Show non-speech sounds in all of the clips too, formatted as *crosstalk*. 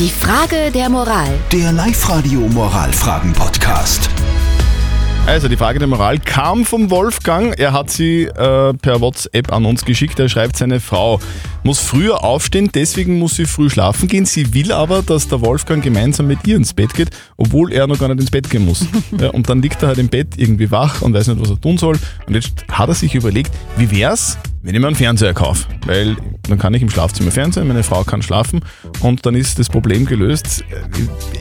Die Frage der Moral. Der Live-Radio Moralfragen-Podcast. Also die Frage der Moral kam vom Wolfgang. Er hat sie äh, per WhatsApp an uns geschickt. Er schreibt, seine Frau muss früher aufstehen, deswegen muss sie früh schlafen gehen. Sie will aber, dass der Wolfgang gemeinsam mit ihr ins Bett geht, obwohl er noch gar nicht ins Bett gehen muss. *laughs* ja, und dann liegt er halt im Bett irgendwie wach und weiß nicht, was er tun soll. Und jetzt hat er sich überlegt, wie wär's, wenn ich mir einen Fernseher kaufe? Weil dann kann ich im Schlafzimmer Fernsehen, meine Frau kann schlafen und dann ist das Problem gelöst.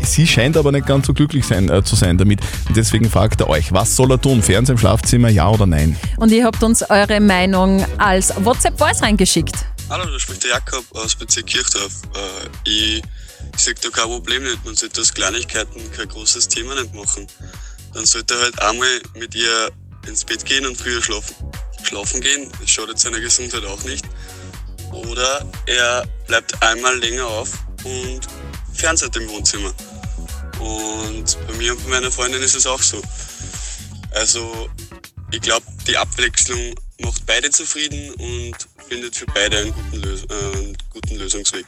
Sie scheint aber nicht ganz so glücklich sein, äh, zu sein damit. Und deswegen fragt er euch, was soll er tun? Fernsehen im Schlafzimmer, ja oder nein? Und ihr habt uns eure Meinung als WhatsApp-Voice reingeschickt. Hallo, da spricht der Jakob aus Bezirk Kirchdorf. Äh, ich ich sehe da kein Problem nicht. Man sollte aus Kleinigkeiten kein großes Thema nicht machen. Dann sollte er halt einmal mit ihr ins Bett gehen und früher schlafen. Schlafen gehen, das schadet seiner Gesundheit auch nicht. Oder er bleibt einmal länger auf und fernseht im Wohnzimmer. Und bei mir und bei meiner Freundin ist es auch so. Also ich glaube, die Abwechslung macht beide zufrieden und findet für beide einen guten, Lös äh, einen guten Lösungsweg.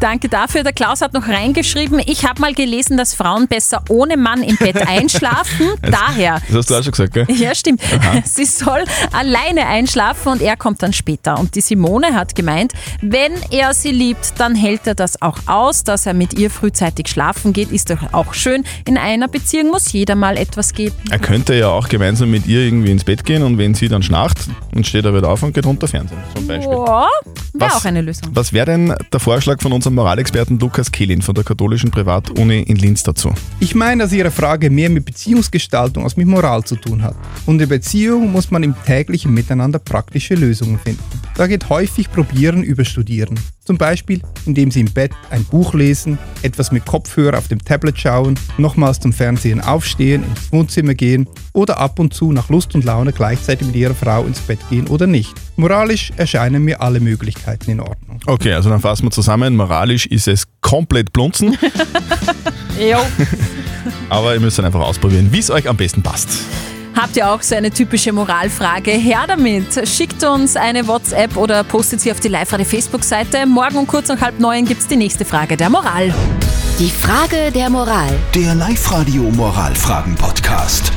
Danke dafür. Der Klaus hat noch reingeschrieben, ich habe mal gelesen, dass Frauen besser ohne Mann im Bett *laughs* einschlafen. Daher. Das hast du auch schon gesagt, gell? Ja, stimmt. *laughs* Sie soll alleine einschlafen und er kommt dann später. Und die Simone hat gemeint, wenn er sie liebt, dann hält er das auch aus, dass er mit ihr frühzeitig schlafen geht. Ist doch auch schön. In einer Beziehung muss jeder mal etwas geben. Er könnte ja auch gemeinsam mit ihr irgendwie ins Bett gehen und wenn sie dann schnarcht, dann steht er wieder auf und geht runter Fernsehen, zum Beispiel. Ja, wäre Was- auch eine Lösung. Was wäre denn der Vorschlag von unserem Moralexperten Lukas Kehlin von der katholischen Privatuni in Linz dazu? Ich meine, dass Ihre Frage mehr mit Beziehungsgestaltung als mit Moral zu tun hat. Und in Beziehung muss man im täglichen Miteinander praktische Lösungen finden. Da geht häufig Probieren über Studieren. Zum Beispiel, indem Sie im Bett ein Buch lesen, etwas mit Kopfhörer auf dem Tablet schauen, nochmals zum Fernsehen aufstehen, ins Wohnzimmer gehen oder ab und zu nach Lust und Laune gleichzeitig mit Ihrer Frau ins Bett gehen oder nicht. Moralisch erscheinen mir alle Möglichkeiten in Ordnung. Okay, also dann fassen wir zusammen. Moralisch ist es komplett blunzen, Jo. *laughs* aber ihr müsst dann einfach ausprobieren, wie es euch am besten passt. Habt ihr auch so eine typische Moralfrage? Her damit! Schickt uns eine WhatsApp oder postet sie auf die Live-Radio Facebook-Seite. Morgen um kurz nach halb neun gibt es die nächste Frage der Moral. Die Frage der Moral. Der Live-Radio Moralfragen-Podcast.